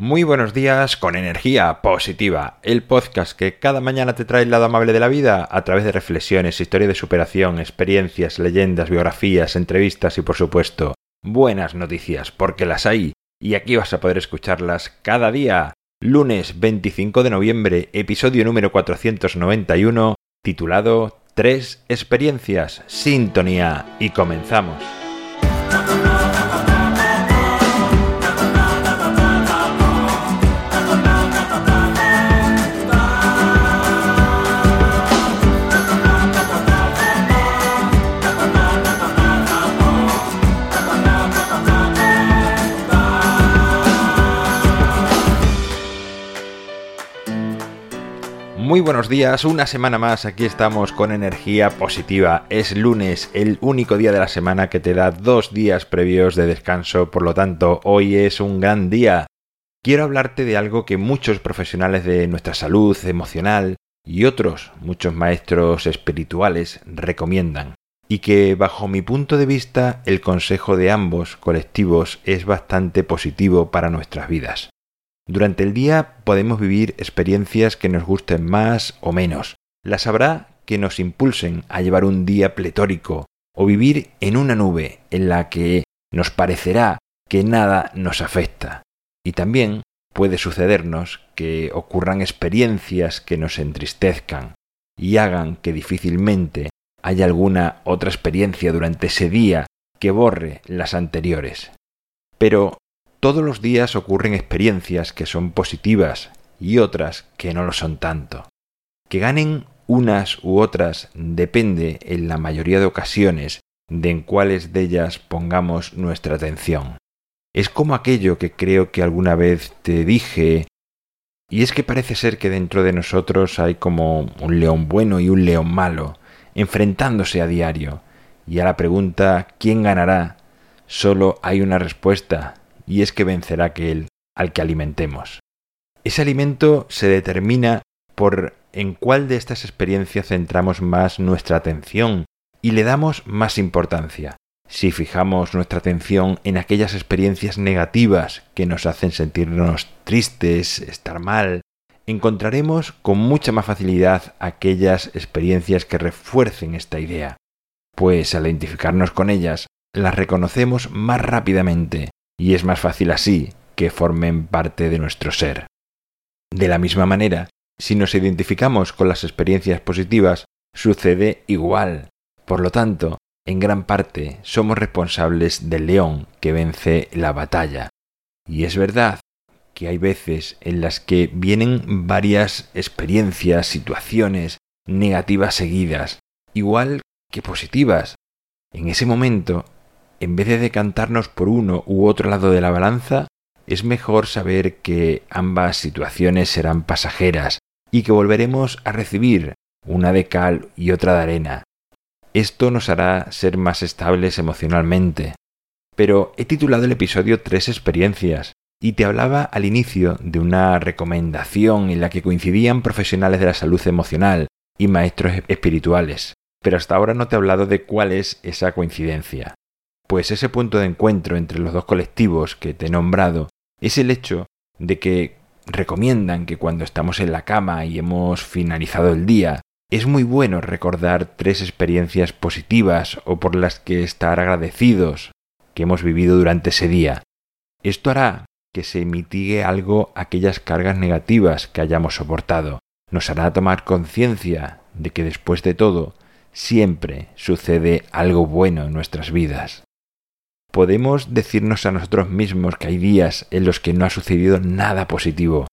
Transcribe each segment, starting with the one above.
Muy buenos días con energía positiva, el podcast que cada mañana te trae el lado amable de la vida a través de reflexiones, historia de superación, experiencias, leyendas, biografías, entrevistas y por supuesto buenas noticias, porque las hay y aquí vas a poder escucharlas cada día. Lunes 25 de noviembre, episodio número 491, titulado Tres experiencias, sintonía y comenzamos. Muy buenos días, una semana más, aquí estamos con energía positiva. Es lunes, el único día de la semana que te da dos días previos de descanso, por lo tanto, hoy es un gran día. Quiero hablarte de algo que muchos profesionales de nuestra salud emocional y otros, muchos maestros espirituales, recomiendan, y que bajo mi punto de vista el consejo de ambos colectivos es bastante positivo para nuestras vidas. Durante el día podemos vivir experiencias que nos gusten más o menos. Las habrá que nos impulsen a llevar un día pletórico o vivir en una nube en la que nos parecerá que nada nos afecta. Y también puede sucedernos que ocurran experiencias que nos entristezcan y hagan que difícilmente haya alguna otra experiencia durante ese día que borre las anteriores. Pero todos los días ocurren experiencias que son positivas y otras que no lo son tanto. Que ganen unas u otras depende en la mayoría de ocasiones de en cuáles de ellas pongamos nuestra atención. Es como aquello que creo que alguna vez te dije, y es que parece ser que dentro de nosotros hay como un león bueno y un león malo, enfrentándose a diario, y a la pregunta ¿quién ganará? solo hay una respuesta, y es que vencerá aquel al que alimentemos. Ese alimento se determina por en cuál de estas experiencias centramos más nuestra atención y le damos más importancia. Si fijamos nuestra atención en aquellas experiencias negativas que nos hacen sentirnos tristes, estar mal, encontraremos con mucha más facilidad aquellas experiencias que refuercen esta idea, pues al identificarnos con ellas, las reconocemos más rápidamente y es más fácil así que formen parte de nuestro ser. De la misma manera, si nos identificamos con las experiencias positivas, sucede igual. Por lo tanto, en gran parte somos responsables del león que vence la batalla. Y es verdad que hay veces en las que vienen varias experiencias, situaciones negativas seguidas, igual que positivas. En ese momento en vez de decantarnos por uno u otro lado de la balanza, es mejor saber que ambas situaciones serán pasajeras y que volveremos a recibir una de cal y otra de arena. Esto nos hará ser más estables emocionalmente. Pero he titulado el episodio Tres experiencias y te hablaba al inicio de una recomendación en la que coincidían profesionales de la salud emocional y maestros espirituales. Pero hasta ahora no te he hablado de cuál es esa coincidencia. Pues ese punto de encuentro entre los dos colectivos que te he nombrado es el hecho de que recomiendan que cuando estamos en la cama y hemos finalizado el día, es muy bueno recordar tres experiencias positivas o por las que estar agradecidos que hemos vivido durante ese día. Esto hará que se mitigue algo aquellas cargas negativas que hayamos soportado. Nos hará tomar conciencia de que después de todo siempre sucede algo bueno en nuestras vidas podemos decirnos a nosotros mismos que hay días en los que no ha sucedido nada positivo,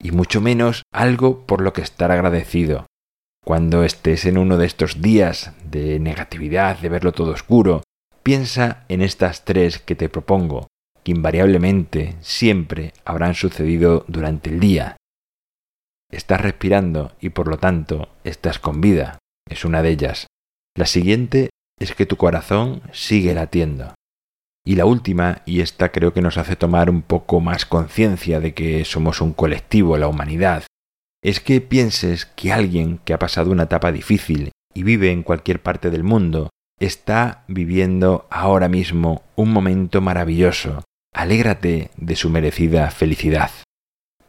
y mucho menos algo por lo que estar agradecido. Cuando estés en uno de estos días de negatividad, de verlo todo oscuro, piensa en estas tres que te propongo, que invariablemente siempre habrán sucedido durante el día. Estás respirando y por lo tanto estás con vida, es una de ellas. La siguiente es que tu corazón sigue latiendo. Y la última, y esta creo que nos hace tomar un poco más conciencia de que somos un colectivo, la humanidad, es que pienses que alguien que ha pasado una etapa difícil y vive en cualquier parte del mundo, está viviendo ahora mismo un momento maravilloso. Alégrate de su merecida felicidad.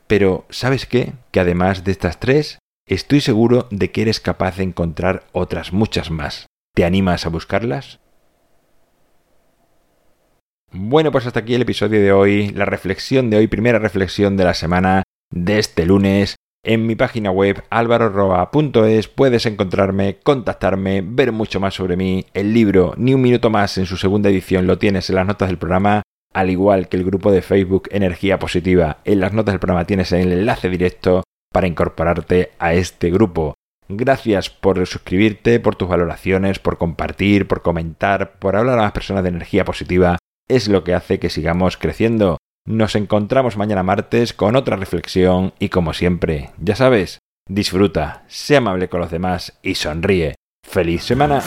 Pero, ¿sabes qué? Que además de estas tres, estoy seguro de que eres capaz de encontrar otras muchas más. ¿Te animas a buscarlas? Bueno, pues hasta aquí el episodio de hoy, la reflexión de hoy, primera reflexión de la semana de este lunes. En mi página web alvaroroa.es puedes encontrarme, contactarme, ver mucho más sobre mí. El libro Ni un minuto más en su segunda edición lo tienes en las notas del programa, al igual que el grupo de Facebook Energía Positiva. En las notas del programa tienes el enlace directo para incorporarte a este grupo. Gracias por suscribirte, por tus valoraciones, por compartir, por comentar, por hablar a más personas de energía positiva es lo que hace que sigamos creciendo. Nos encontramos mañana martes con otra reflexión y como siempre, ya sabes, disfruta, sé amable con los demás y sonríe. ¡Feliz semana!